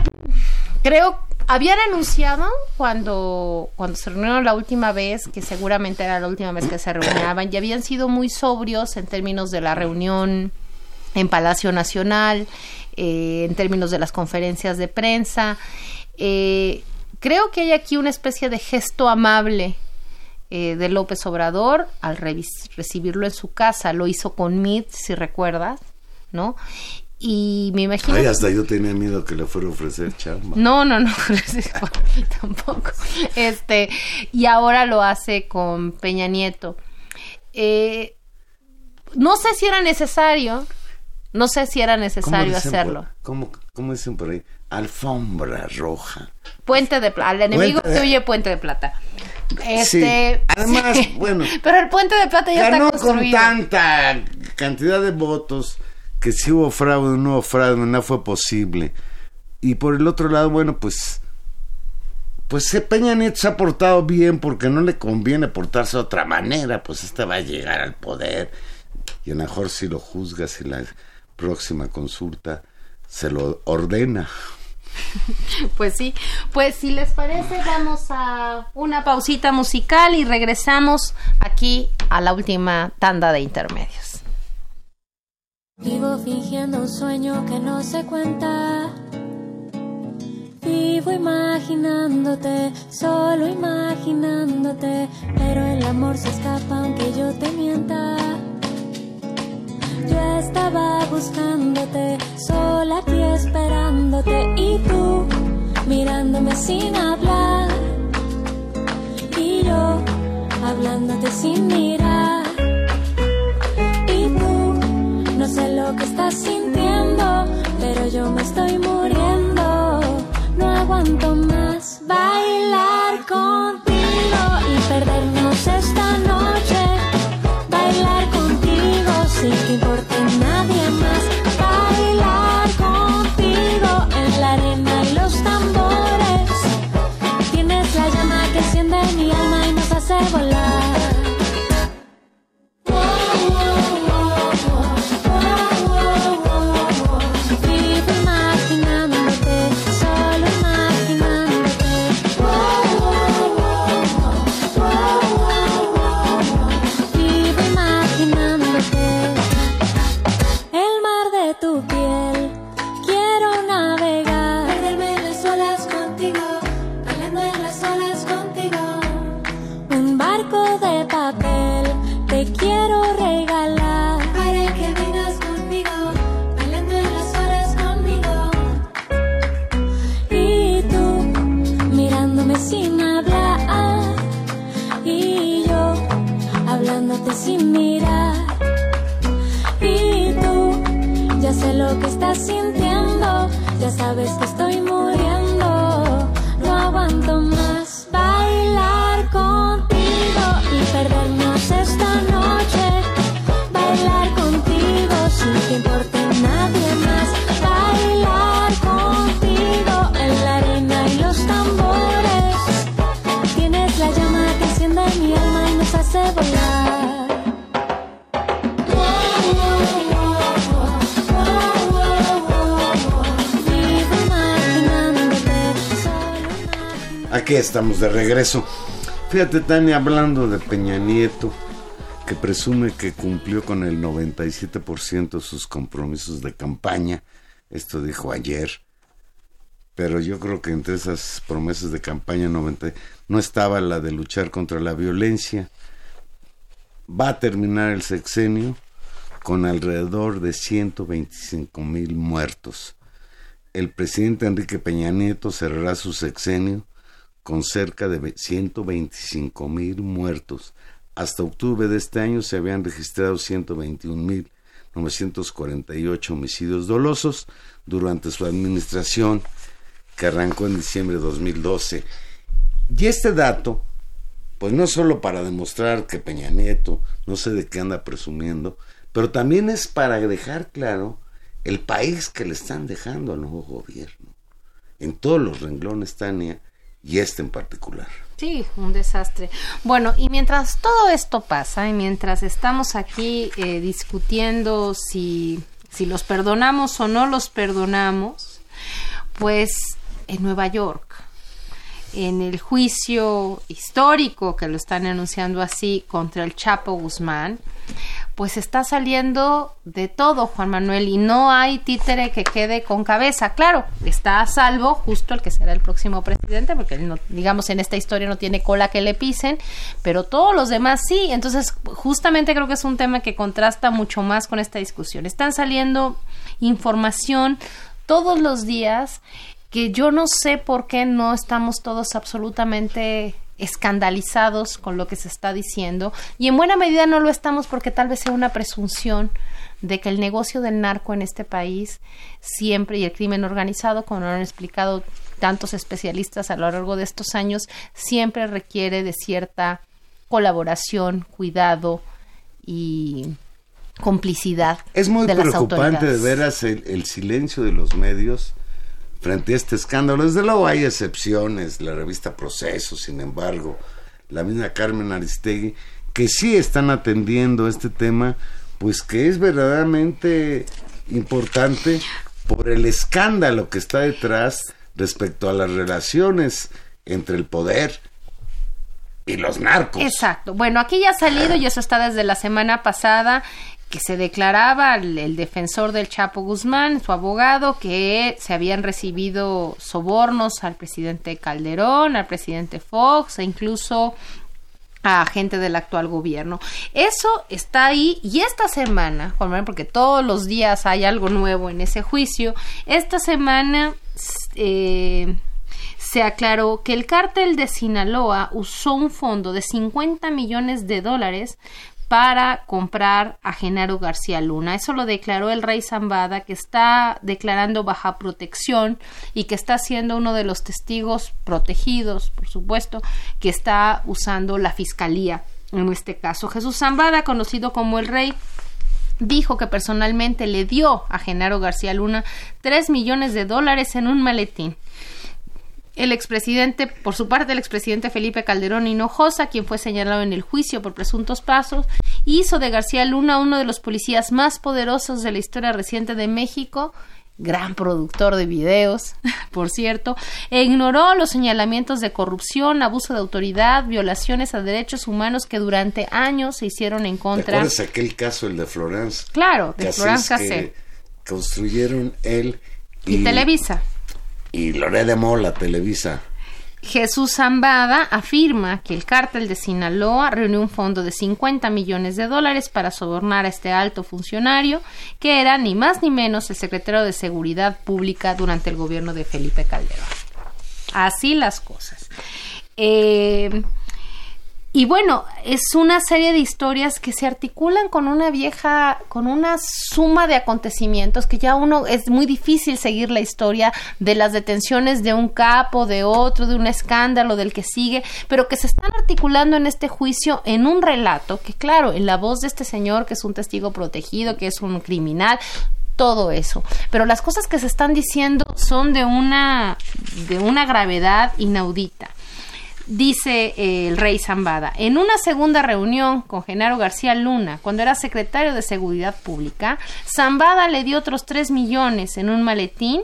creo habían anunciado cuando, cuando se reunieron la última vez, que seguramente era la última vez que se reunían, y habían sido muy sobrios en términos de la reunión en Palacio Nacional, eh, en términos de las conferencias de prensa. Eh, creo que hay aquí una especie de gesto amable eh, de López Obrador al recibirlo en su casa. Lo hizo con Mid, si recuerdas, ¿no? y me imagino... Ay, hasta yo tenía miedo que le fuera a ofrecer chamba. No, no, no, tampoco. Este, y ahora lo hace con Peña Nieto. Eh, no sé si era necesario, no sé si era necesario hacerlo. ¿cómo, ¿Cómo dicen por ahí? Alfombra roja. Puente de plata. Al enemigo te huye puente de plata. Este, Además, bueno. Pero el puente de plata ya está construido. con tanta cantidad de votos que si hubo fraude, no hubo fraude, no fue posible. Y por el otro lado, bueno, pues pues Peña Nieto se ha portado bien porque no le conviene portarse de otra manera, pues este va a llegar al poder y a lo mejor si lo juzgas en la próxima consulta se lo ordena. Pues sí, pues si les parece vamos a una pausita musical y regresamos aquí a la última tanda de intermedios. Vivo fingiendo un sueño que no se cuenta. Vivo imaginándote, solo imaginándote, pero el amor se escapa aunque yo te mienta. Yo estaba buscándote, sola aquí esperándote y tú mirándome sin hablar y yo hablándote sin mirar. Que estás sintiendo, pero yo me estoy muriendo. No aguanto más bailar contigo y perdernos esta noche. Estamos de regreso. Fíjate, Tania, hablando de Peña Nieto, que presume que cumplió con el 97% de sus compromisos de campaña. Esto dijo ayer. Pero yo creo que entre esas promesas de campaña 90 no estaba la de luchar contra la violencia. Va a terminar el sexenio con alrededor de 125 mil muertos. El presidente Enrique Peña Nieto cerrará su sexenio con cerca de 125 mil muertos. Hasta octubre de este año se habían registrado 121.948 homicidios dolosos durante su administración que arrancó en diciembre de 2012. Y este dato, pues no solo para demostrar que Peña Nieto no sé de qué anda presumiendo, pero también es para dejar claro el país que le están dejando al nuevo gobierno. En todos los renglones, Tania, y este en particular. Sí, un desastre. Bueno, y mientras todo esto pasa y mientras estamos aquí eh, discutiendo si, si los perdonamos o no los perdonamos, pues en Nueva York, en el juicio histórico que lo están anunciando así contra el Chapo Guzmán, pues está saliendo de todo, Juan Manuel, y no hay títere que quede con cabeza. Claro, está a salvo justo el que será el próximo presidente, porque no, digamos en esta historia no tiene cola que le pisen, pero todos los demás sí. Entonces, justamente creo que es un tema que contrasta mucho más con esta discusión. Están saliendo información todos los días que yo no sé por qué no estamos todos absolutamente escandalizados con lo que se está diciendo y en buena medida no lo estamos porque tal vez sea una presunción de que el negocio del narco en este país siempre y el crimen organizado, como lo han explicado tantos especialistas a lo largo de estos años, siempre requiere de cierta colaboración, cuidado y complicidad Es muy de las preocupante de autoridades. veras el, el silencio de los medios frente a este escándalo. Desde luego hay excepciones, la revista Proceso, sin embargo, la misma Carmen Aristegui, que sí están atendiendo este tema, pues que es verdaderamente importante por el escándalo que está detrás respecto a las relaciones entre el poder y los narcos. Exacto. Bueno, aquí ya ha salido y eso está desde la semana pasada que se declaraba el, defensor del Chapo Guzmán, su abogado, que se habían recibido sobornos al presidente Calderón, al presidente Fox e incluso a gente del actual gobierno. Eso está ahí y esta semana, porque todos los días hay algo nuevo en ese juicio, esta semana eh, se aclaró que el cártel de Sinaloa usó un fondo de 50 millones de dólares para comprar a Genaro García Luna. Eso lo declaró el rey Zambada, que está declarando baja protección y que está siendo uno de los testigos protegidos, por supuesto, que está usando la fiscalía en este caso. Jesús Zambada, conocido como el rey, dijo que personalmente le dio a Genaro García Luna 3 millones de dólares en un maletín. El expresidente, por su parte, el expresidente Felipe Calderón Hinojosa, quien fue señalado en el juicio por presuntos pasos, hizo de García Luna uno de los policías más poderosos de la historia reciente de México, gran productor de videos, por cierto, e ignoró los señalamientos de corrupción, abuso de autoridad, violaciones a derechos humanos que durante años se hicieron en ¿Te contra. acuerdas aquel caso, el de Florence? Claro, de Florence Cassé construyeron él y, y Televisa. Y Loré de Mola, Televisa. Jesús Zambada afirma que el cártel de Sinaloa reunió un fondo de 50 millones de dólares para sobornar a este alto funcionario, que era ni más ni menos el secretario de Seguridad Pública durante el gobierno de Felipe Calderón. Así las cosas. Eh, y bueno, es una serie de historias que se articulan con una vieja, con una suma de acontecimientos que ya uno es muy difícil seguir la historia de las detenciones de un capo, de otro, de un escándalo, del que sigue, pero que se están articulando en este juicio en un relato que, claro, en la voz de este señor que es un testigo protegido, que es un criminal, todo eso. Pero las cosas que se están diciendo son de una, de una gravedad inaudita. Dice eh, el rey Zambada, en una segunda reunión con Genaro García Luna, cuando era secretario de Seguridad Pública, Zambada le dio otros tres millones en un maletín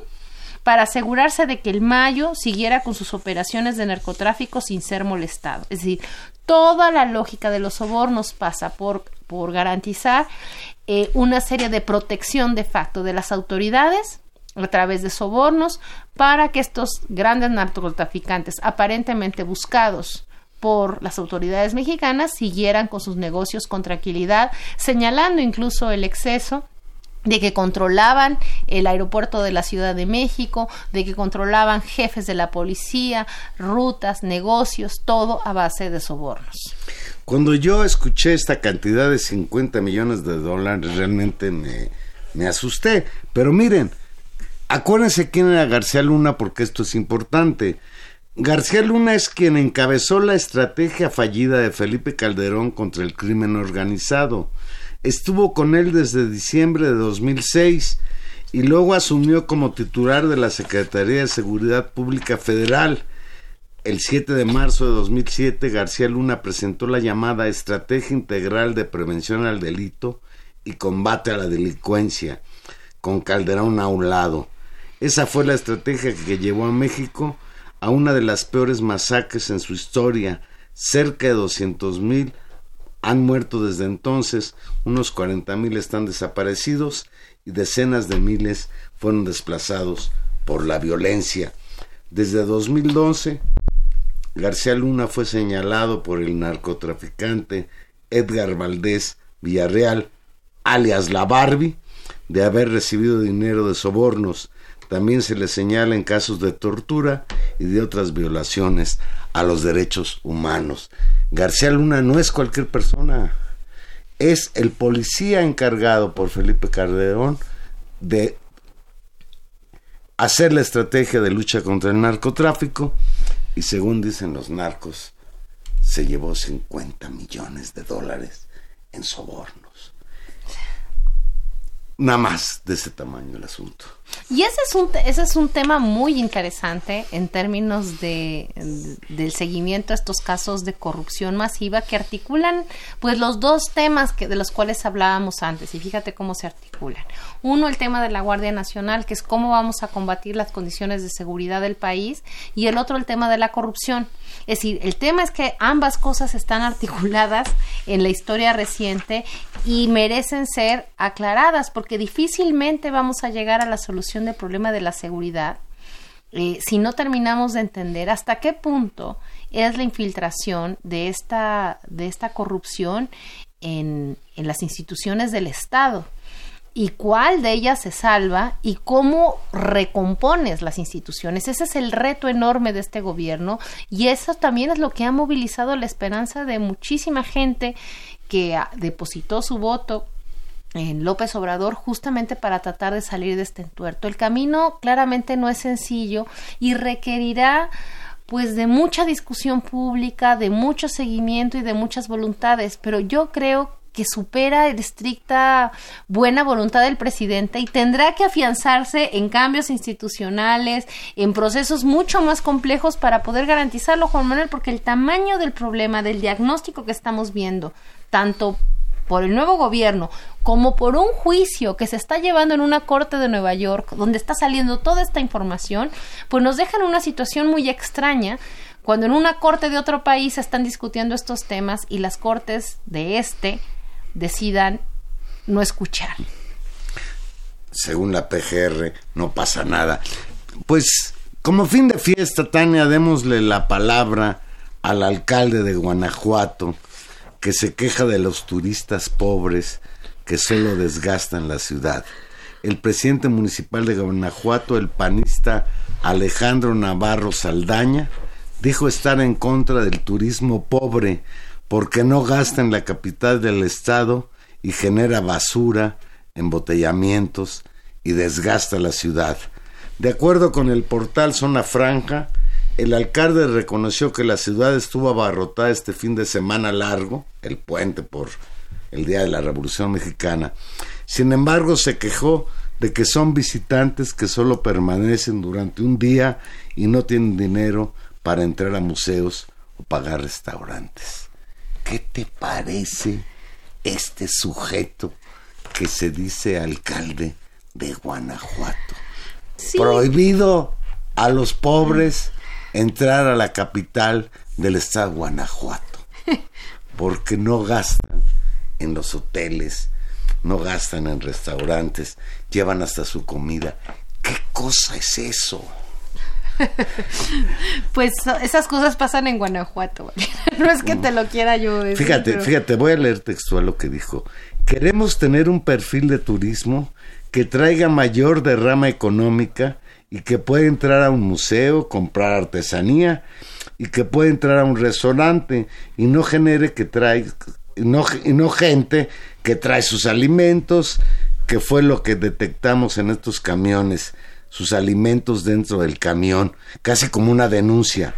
para asegurarse de que el Mayo siguiera con sus operaciones de narcotráfico sin ser molestado. Es decir, toda la lógica de los sobornos pasa por, por garantizar eh, una serie de protección de facto de las autoridades a través de sobornos para que estos grandes narcotraficantes aparentemente buscados por las autoridades mexicanas siguieran con sus negocios con tranquilidad, señalando incluso el exceso de que controlaban el aeropuerto de la Ciudad de México, de que controlaban jefes de la policía, rutas, negocios, todo a base de sobornos. Cuando yo escuché esta cantidad de 50 millones de dólares, realmente me, me asusté. Pero miren, Acuérdense quién era García Luna porque esto es importante. García Luna es quien encabezó la estrategia fallida de Felipe Calderón contra el crimen organizado. Estuvo con él desde diciembre de 2006 y luego asumió como titular de la Secretaría de Seguridad Pública Federal. El 7 de marzo de 2007, García Luna presentó la llamada Estrategia Integral de Prevención al Delito y Combate a la Delincuencia, con Calderón a un lado. Esa fue la estrategia que llevó a México a una de las peores masacres en su historia. Cerca de 200 mil han muerto desde entonces, unos 40 mil están desaparecidos y decenas de miles fueron desplazados por la violencia. Desde 2012, García Luna fue señalado por el narcotraficante Edgar Valdés Villarreal, alias La Barbie, de haber recibido dinero de sobornos también se le señala en casos de tortura y de otras violaciones a los derechos humanos. García Luna no es cualquier persona, es el policía encargado por Felipe Calderón de hacer la estrategia de lucha contra el narcotráfico y según dicen los narcos, se llevó 50 millones de dólares en sobornos. Nada más de ese tamaño el asunto. Y ese es un, ese es un tema muy interesante en términos de, del seguimiento a estos casos de corrupción masiva que articulan pues los dos temas que, de los cuales hablábamos antes y fíjate cómo se articulan. Uno, el tema de la Guardia Nacional, que es cómo vamos a combatir las condiciones de seguridad del país y el otro, el tema de la corrupción. Es decir, el tema es que ambas cosas están articuladas en la historia reciente y merecen ser aclaradas porque difícilmente vamos a llegar a la solución del problema de la seguridad eh, si no terminamos de entender hasta qué punto es la infiltración de esta, de esta corrupción en, en las instituciones del Estado y cuál de ellas se salva y cómo recompones las instituciones. Ese es el reto enorme de este gobierno y eso también es lo que ha movilizado la esperanza de muchísima gente que depositó su voto en López Obrador justamente para tratar de salir de este entuerto. El camino claramente no es sencillo y requerirá pues de mucha discusión pública, de mucho seguimiento y de muchas voluntades, pero yo creo que supera la estricta buena voluntad del presidente y tendrá que afianzarse en cambios institucionales, en procesos mucho más complejos para poder garantizarlo, Juan Manuel, porque el tamaño del problema, del diagnóstico que estamos viendo, tanto por el nuevo gobierno como por un juicio que se está llevando en una corte de Nueva York, donde está saliendo toda esta información, pues nos dejan una situación muy extraña cuando en una corte de otro país están discutiendo estos temas y las cortes de este decidan no escuchar. Según la PGR, no pasa nada. Pues como fin de fiesta, Tania, démosle la palabra al alcalde de Guanajuato, que se queja de los turistas pobres que solo desgastan la ciudad. El presidente municipal de Guanajuato, el panista Alejandro Navarro Saldaña, dijo estar en contra del turismo pobre porque no gasta en la capital del estado y genera basura, embotellamientos y desgasta la ciudad. De acuerdo con el portal Zona Franja, el alcalde reconoció que la ciudad estuvo abarrotada este fin de semana largo, el puente por el Día de la Revolución Mexicana. Sin embargo, se quejó de que son visitantes que solo permanecen durante un día y no tienen dinero para entrar a museos o pagar restaurantes. ¿Qué te parece este sujeto que se dice alcalde de Guanajuato? Prohibido a los pobres entrar a la capital del estado de Guanajuato, porque no gastan en los hoteles, no gastan en restaurantes, llevan hasta su comida. ¿Qué cosa es eso? Pues esas cosas pasan en Guanajuato. No es que te lo quiera yo decir. Fíjate, fíjate, voy a leer textual lo que dijo. Queremos tener un perfil de turismo que traiga mayor derrama económica y que pueda entrar a un museo, comprar artesanía y que pueda entrar a un restaurante y no genere que trae y no, y no gente que trae sus alimentos, que fue lo que detectamos en estos camiones, sus alimentos dentro del camión, casi como una denuncia.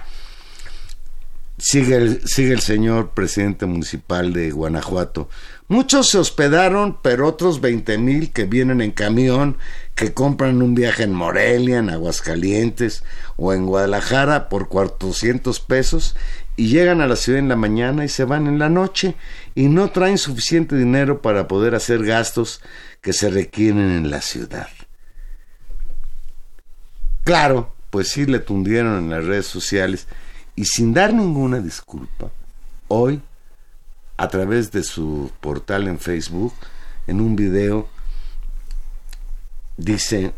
Sigue el, sigue el señor presidente municipal de Guanajuato. Muchos se hospedaron, pero otros veinte mil que vienen en camión, que compran un viaje en Morelia, en Aguascalientes o en Guadalajara por 400 pesos y llegan a la ciudad en la mañana y se van en la noche y no traen suficiente dinero para poder hacer gastos que se requieren en la ciudad. Claro, pues sí le tundieron en las redes sociales y sin dar ninguna disculpa, hoy, a través de su portal en Facebook, en un video, dice,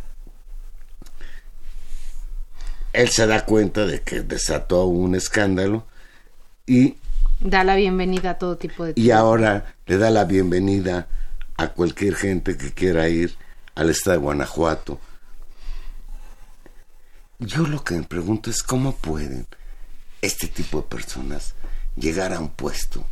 él se da cuenta de que desató un escándalo y da la bienvenida a todo tipo de y ahora le da la bienvenida a cualquier gente que quiera ir al estado de Guanajuato. Yo lo que me pregunto es cómo pueden este tipo de personas llegar a un puesto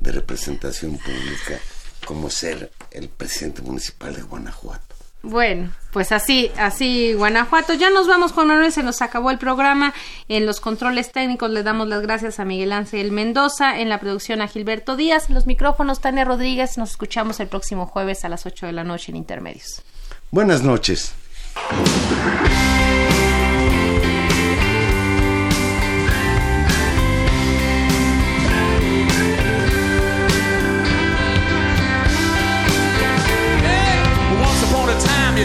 de representación pública como ser el presidente municipal de Guanajuato. Bueno, pues así, así Guanajuato. Ya nos vamos, Juan Manuel, se nos acabó el programa. En los controles técnicos le damos las gracias a Miguel Ángel Mendoza, en la producción a Gilberto Díaz, los micrófonos Tania Rodríguez. Nos escuchamos el próximo jueves a las 8 de la noche en Intermedios. Buenas noches.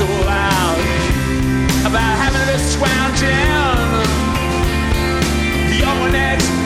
so loud about having this scrounge in your next